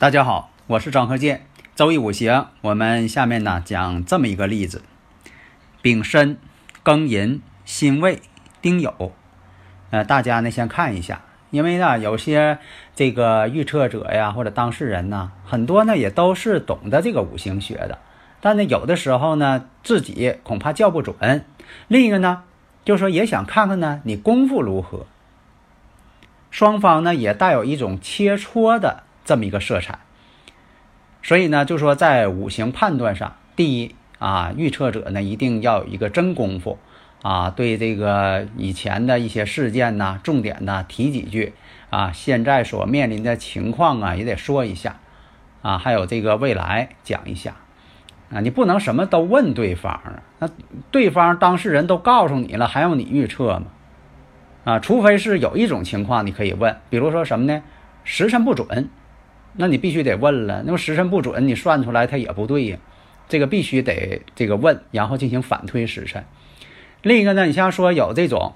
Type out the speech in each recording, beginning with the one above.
大家好，我是张鹤剑。周易五行，我们下面呢讲这么一个例子：丙申、庚寅、辛未、丁酉。呃，大家呢先看一下，因为呢有些这个预测者呀或者当事人呢，很多呢也都是懂得这个五行学的，但呢有的时候呢自己恐怕叫不准。另一个呢，就是说也想看看呢你功夫如何。双方呢也带有一种切磋的。这么一个色彩，所以呢，就说在五行判断上，第一啊，预测者呢一定要有一个真功夫啊，对这个以前的一些事件呢，重点呢提几句啊，现在所面临的情况啊也得说一下啊，还有这个未来讲一下啊，你不能什么都问对方啊，那对方当事人都告诉你了，还用你预测吗？啊，除非是有一种情况你可以问，比如说什么呢？时辰不准。那你必须得问了，那么时辰不准，你算出来它也不对呀。这个必须得这个问，然后进行反推时辰。另一个呢，你像说有这种，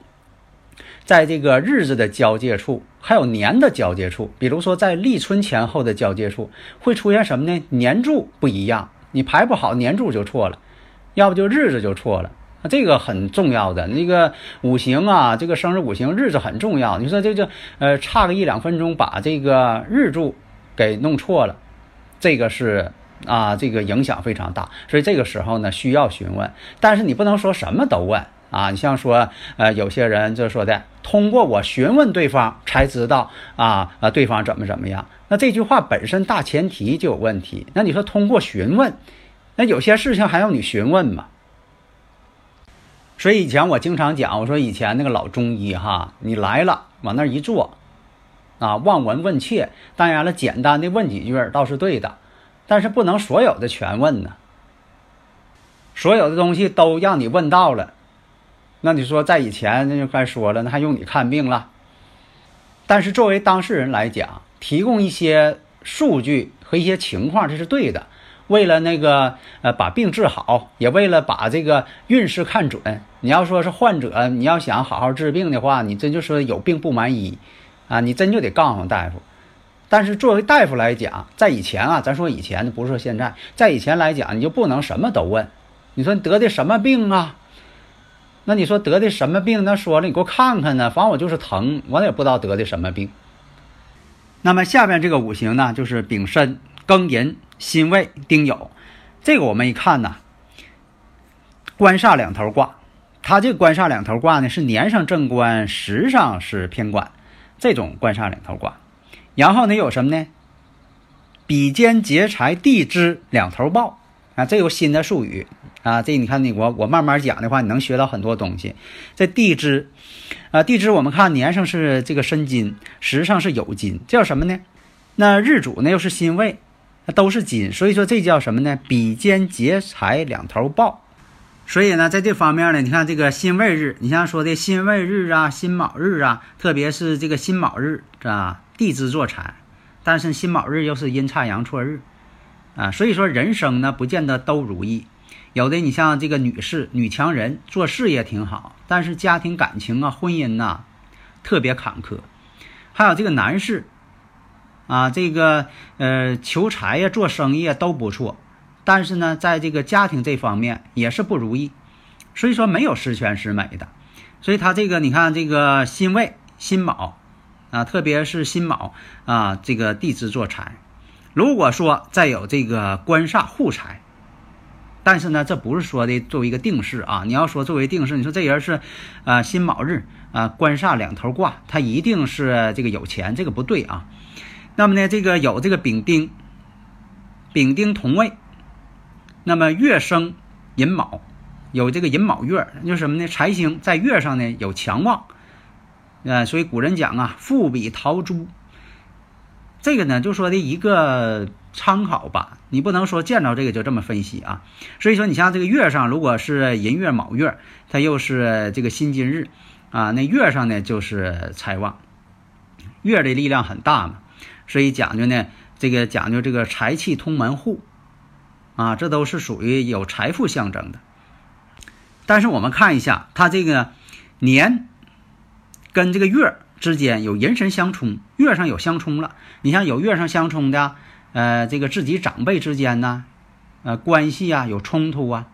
在这个日子的交界处，还有年的交界处，比如说在立春前后的交界处，会出现什么呢？年柱不一样，你排不好年柱就错了，要不就日子就错了。这个很重要的那个五行啊，这个生日五行日子很重要。你说这就呃差个一两分钟，把这个日柱。给弄错了，这个是啊，这个影响非常大，所以这个时候呢需要询问，但是你不能说什么都问啊。你像说呃，有些人就说的，通过我询问对方才知道啊啊，对方怎么怎么样。那这句话本身大前提就有问题。那你说通过询问，那有些事情还用你询问吗？所以以前我经常讲，我说以前那个老中医哈，你来了往那一坐。啊，望闻问切，当然了，简单的问几句倒是对的，但是不能所有的全问呢。所有的东西都让你问到了，那你说在以前那就该说了，那还用你看病了？但是作为当事人来讲，提供一些数据和一些情况，这是对的。为了那个呃把病治好，也为了把这个运势看准。你要说是患者，你要想好好治病的话，你真就说有病不瞒医。啊，你真就得告诉大夫，但是作为大夫来讲，在以前啊，咱说以前不是说现在，在以前来讲，你就不能什么都问。你说你得的什么病啊？那你说得的什么病？那说了，你给我看看呢。反正我就是疼，我也不知道得的什么病。那么下面这个五行呢，就是丙申、庚寅、辛未、丁酉。这个我们一看呢，官煞两头挂。它这官煞两头挂呢，是年上正官，时上是偏官。这种官煞两头挂，然后呢有什么呢？比肩劫财地支两头报啊，这有新的术语啊。这你看你我我慢慢讲的话，你能学到很多东西。这地支啊，地支我们看年上是这个申金，时上是酉金，这叫什么呢？那日主呢又是辛未，那都是金，所以说这叫什么呢？比肩劫财两头报。所以呢，在这方面呢，你看这个辛未日，你像说的辛未日啊、辛卯日啊，特别是这个辛卯日啊，地支坐财，但是辛卯日又是阴差阳错日。啊，所以说人生呢不见得都如意，有的你像这个女士、女强人做事业挺好，但是家庭感情啊、婚姻呐特别坎坷，还有这个男士啊，这个呃求财呀、做生意啊都不错。但是呢，在这个家庭这方面也是不如意，所以说没有十全十美的。所以他这个你看这个辛未、辛卯啊，特别是辛卯啊，这个地支做财。如果说再有这个官煞护财，但是呢，这不是说的作为一个定式啊。你要说作为定式，你说这人是啊辛卯日啊，官煞两头挂，他一定是这个有钱，这个不对啊。那么呢，这个有这个丙丁，丙丁同位。那么月生寅卯，有这个寅卯月，就是什么呢？财星在月上呢有强旺，呃，所以古人讲啊，富比陶朱。这个呢，就说的一个参考吧，你不能说见着这个就这么分析啊。所以说，你像这个月上，如果是寅月卯月，它又是这个辛金日啊，那月上呢就是财旺，月的力量很大嘛，所以讲究呢，这个讲究这个财气通门户啊，这都是属于有财富象征的。但是我们看一下，它这个年跟这个月。之间有人神相冲，月上有相冲了。你像有月上相冲的，呃，这个自己长辈之间呢，呃，关系啊有冲突啊。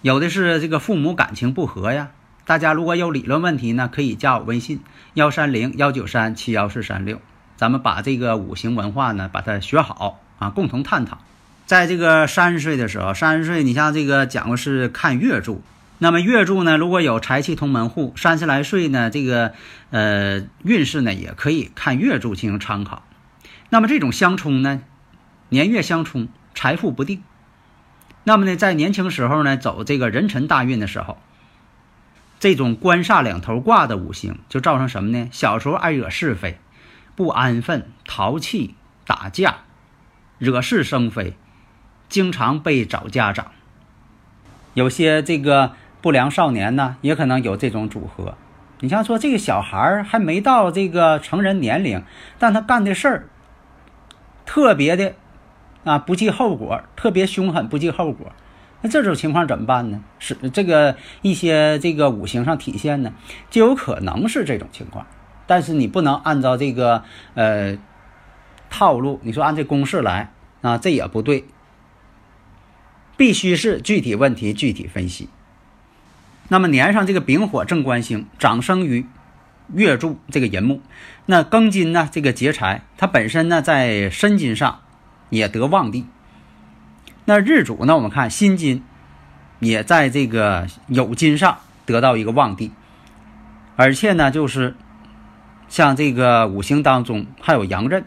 有的是这个父母感情不和呀。大家如果有理论问题呢，可以加我微信幺三零幺九三七幺四三六，咱们把这个五行文化呢把它学好啊，共同探讨。在这个三十岁的时候，三十岁你像这个讲的是看月柱。那么月柱呢，如果有财气通门户，三十来岁呢，这个呃运势呢也可以看月柱进行参考。那么这种相冲呢，年月相冲，财富不定。那么呢，在年轻时候呢，走这个人辰大运的时候，这种官煞两头挂的五行，就造成什么呢？小时候爱惹是非，不安分，淘气，打架，惹是生非，经常被找家长。有些这个。不良少年呢，也可能有这种组合。你像说这个小孩儿还没到这个成人年龄，但他干的事儿特别的啊不计后果，特别凶狠不计后果。那这种情况怎么办呢？是这个一些这个五行上体现呢，就有可能是这种情况。但是你不能按照这个呃套路，你说按这公式来啊，这也不对。必须是具体问题具体分析。那么年上这个丙火正官星长生于月柱这个寅木，那庚金呢这个劫财，它本身呢在申金上也得旺地。那日主呢，我们看辛金也在这个酉金上得到一个旺地，而且呢就是像这个五行当中还有阳刃，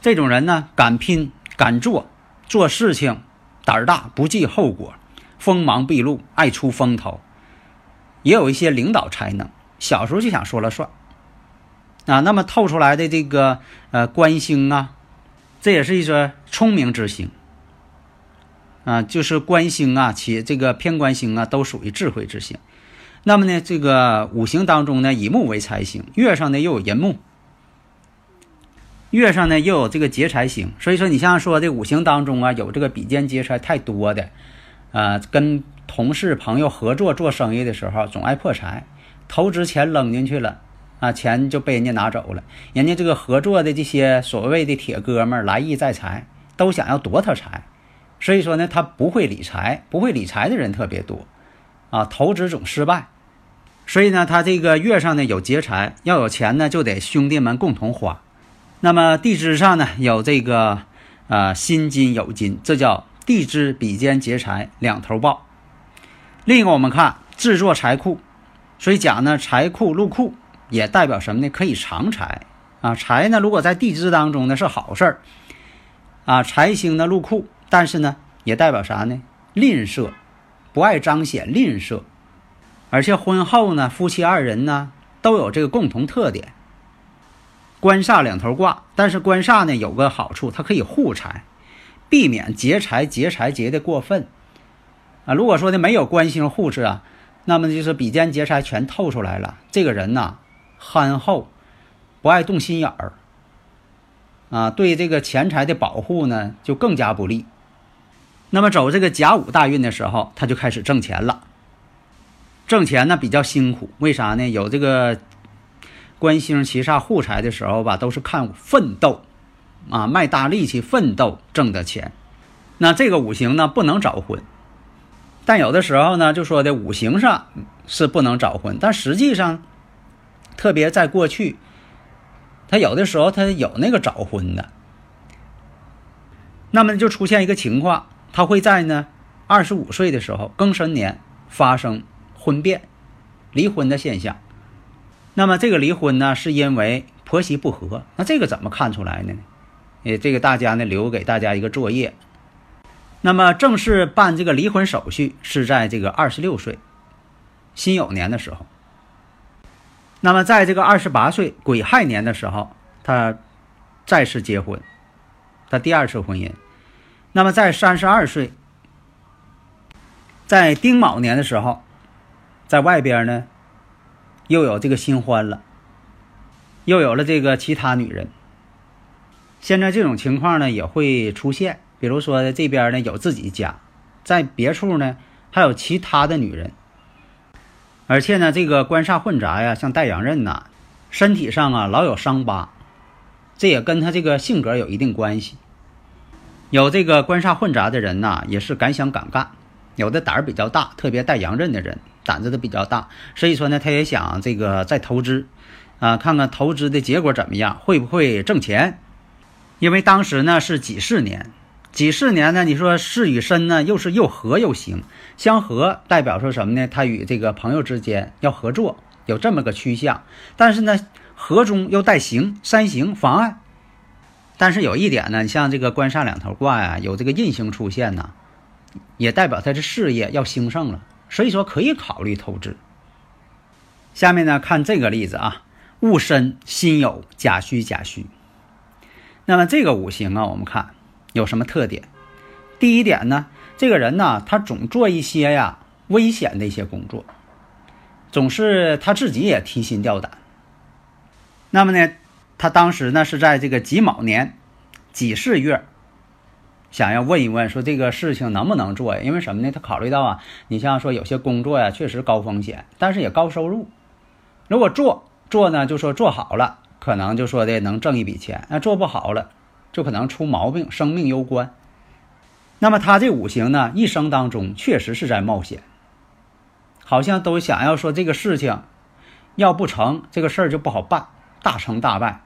这种人呢敢拼敢做，做事情胆儿大，不计后果。锋芒毕露，爱出风头，也有一些领导才能。小时候就想说了算啊。那么透出来的这个呃官星啊，这也是一个聪明之星啊。就是官星啊，其这个偏官星啊，都属于智慧之星。那么呢，这个五行当中呢，以木为财星，月上呢又有寅木，月上呢又有这个劫财星。所以说，你像说这五行当中啊，有这个比肩劫财太多的。啊，跟同事朋友合作做生意的时候，总爱破财，投资钱扔进去了，啊，钱就被人家拿走了。人家这个合作的这些所谓的铁哥们儿来意在财，都想要夺他财，所以说呢，他不会理财，不会理财的人特别多，啊，投资总失败。所以呢，他这个月上呢有劫财，要有钱呢就得兄弟们共同花。那么地支上呢有这个啊辛金酉金，这叫。地支比肩劫财两头报。另一个我们看制作财库，所以讲呢财库入库也代表什么呢？可以藏财啊。财呢如果在地支当中呢是好事儿啊。财星呢入库，但是呢也代表啥呢？吝啬，不爱彰显吝啬。而且婚后呢夫妻二人呢都有这个共同特点。官煞两头挂，但是官煞呢有个好处，它可以护财。避免劫财劫财劫的过分啊！如果说的没有官星护持啊，那么就是比肩劫财全透出来了。这个人呐，憨厚，不爱动心眼儿啊，对这个钱财的保护呢就更加不利。那么走这个甲午大运的时候，他就开始挣钱了。挣钱呢比较辛苦，为啥呢？有这个官星七煞护财的时候吧，都是看奋斗。啊，卖大力气奋斗挣的钱，那这个五行呢不能早婚，但有的时候呢就说的五行上是不能早婚，但实际上，特别在过去，他有的时候他有那个早婚的，那么就出现一个情况，他会在呢二十五岁的时候庚申年发生婚变、离婚的现象，那么这个离婚呢是因为婆媳不和，那这个怎么看出来呢？呃，这个大家呢留给大家一个作业，那么正式办这个离婚手续是在这个二十六岁辛酉年的时候。那么在这个二十八岁癸亥年的时候，他再次结婚，他第二次婚姻。那么在三十二岁，在丁卯年的时候，在外边呢又有这个新欢了，又有了这个其他女人。现在这种情况呢也会出现。比如说这边呢有自己家，在别处呢还有其他的女人，而且呢这个官煞混杂呀，像带阳刃呐，身体上啊老有伤疤，这也跟他这个性格有一定关系。有这个官煞混杂的人呐，也是敢想敢干，有的胆儿比较大，特别带阳刃的人胆子都比较大，所以说呢他也想这个再投资，啊看看投资的结果怎么样，会不会挣钱？因为当时呢是几四年。几十年呢？你说事与身呢，又是又合又行，相合代表说什么呢？他与这个朋友之间要合作，有这么个趋向。但是呢，合中又带行，三行妨碍。但是有一点呢，你像这个官煞两头挂呀，有这个印星出现呢，也代表他的事业要兴盛了，所以说可以考虑投资。下面呢，看这个例子啊，戊申辛酉甲戌甲戌。那么这个五行啊，我们看。有什么特点？第一点呢，这个人呢，他总做一些呀危险的一些工作，总是他自己也提心吊胆。那么呢，他当时呢是在这个己卯年己巳月，想要问一问说这个事情能不能做呀？因为什么呢？他考虑到啊，你像说有些工作呀，确实高风险，但是也高收入。如果做做呢，就说做好了，可能就说的能挣一笔钱；那做不好了。就可能出毛病，生命攸关。那么他这五行呢，一生当中确实是在冒险，好像都想要说这个事情要不成，这个事儿就不好办，大成大败。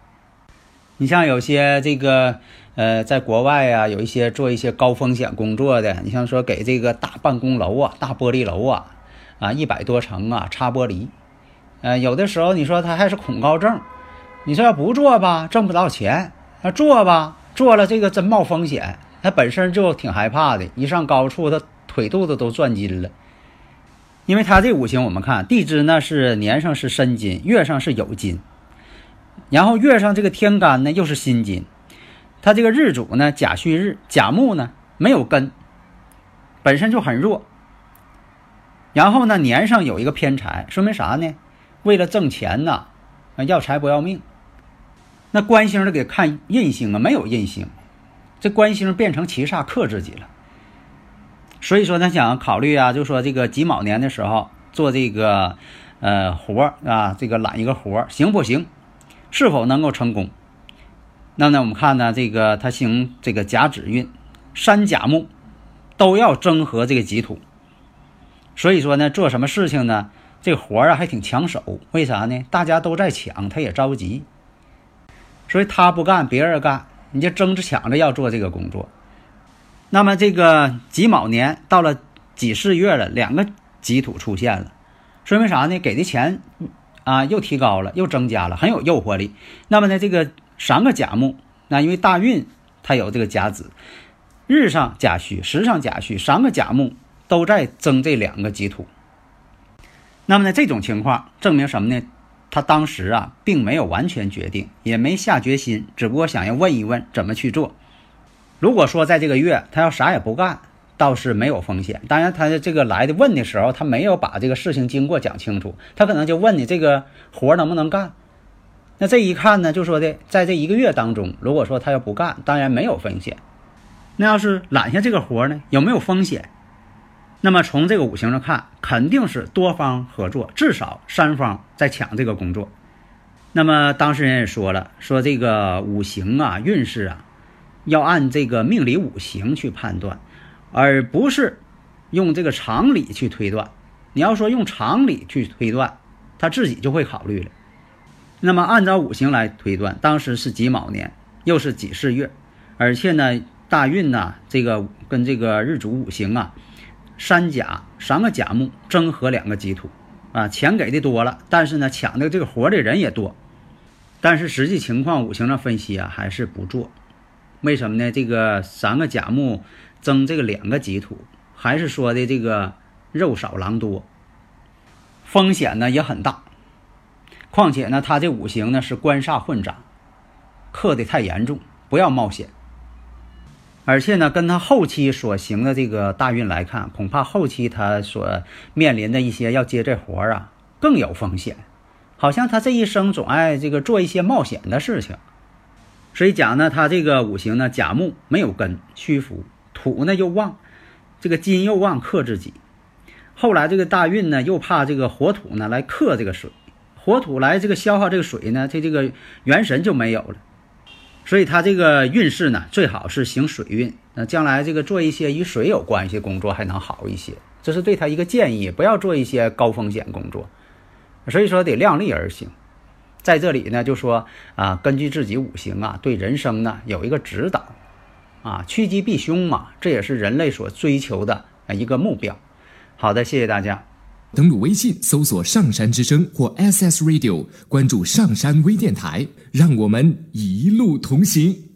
你像有些这个呃，在国外呀，有一些做一些高风险工作的，你像说给这个大办公楼啊、大玻璃楼啊，啊一百多层啊擦玻璃，呃，有的时候你说他还是恐高症，你说要不做吧，挣不到钱。那做吧，做了这个真冒风险。他本身就挺害怕的，一上高处，他腿肚子都转筋了。因为他这五行，我们看地支呢是年上是申金，月上是酉金，然后月上这个天干呢又是辛金，他这个日主呢甲戌日，甲木呢没有根，本身就很弱。然后呢年上有一个偏财，说明啥呢？为了挣钱呐，要财不要命。那官星的给看印星啊，没有印星，这官星变成七煞克自己了。所以说他想考虑啊，就说这个己卯年的时候做这个呃活啊，这个揽一个活行不行？是否能够成功？那呢，我们看呢，这个他行这个甲子运，山甲木都要争合这个己土。所以说呢，做什么事情呢？这活啊还挺抢手，为啥呢？大家都在抢，他也着急。所以他不干，别人干，你就争着抢着要做这个工作。那么这个己卯年到了己巳月了，两个己土出现了，说明啥呢？给的钱啊又提高了，又增加了，很有诱惑力。那么呢，这个三个甲木，那因为大运它有这个甲子，日上甲戌，时上甲戌，三个甲木都在争这两个己土。那么呢，这种情况证明什么呢？他当时啊，并没有完全决定，也没下决心，只不过想要问一问怎么去做。如果说在这个月他要啥也不干，倒是没有风险。当然，他这个来的问的时候，他没有把这个事情经过讲清楚，他可能就问你这个活能不能干。那这一看呢，就说的在这一个月当中，如果说他要不干，当然没有风险。那要是揽下这个活呢，有没有风险？那么从这个五行上看，肯定是多方合作，至少三方在抢这个工作。那么当事人也说了，说这个五行啊、运势啊，要按这个命理五行去判断，而不是用这个常理去推断。你要说用常理去推断，他自己就会考虑了。那么按照五行来推断，当时是己卯年，又是己巳月，而且呢，大运呢，这个跟这个日主五行啊。三甲三个甲木争合两个己土，啊，钱给的多了，但是呢，抢的这个活的人也多，但是实际情况五行上分析啊，还是不做，为什么呢？这个三个甲木争这个两个己土，还是说的这个肉少狼多，风险呢也很大。况且呢，他这五行呢是官煞混杂，克的太严重，不要冒险。而且呢，跟他后期所行的这个大运来看，恐怕后期他所面临的一些要接这活儿啊，更有风险。好像他这一生总爱这个做一些冒险的事情。所以讲呢，他这个五行呢，甲木没有根，虚浮；土呢又旺，这个金又旺克自己。后来这个大运呢，又怕这个火土呢来克这个水。火土来这个消耗这个水呢，它这个元神就没有了，所以他这个运势呢，最好是行水运。那将来这个做一些与水有关系的工作还能好一些，这是对他一个建议，不要做一些高风险工作。所以说得量力而行。在这里呢，就说啊，根据自己五行啊，对人生呢有一个指导，啊，趋吉避凶嘛，这也是人类所追求的一个目标。好的，谢谢大家。登录微信，搜索“上山之声”或 SS Radio，关注上山微电台，让我们一路同行。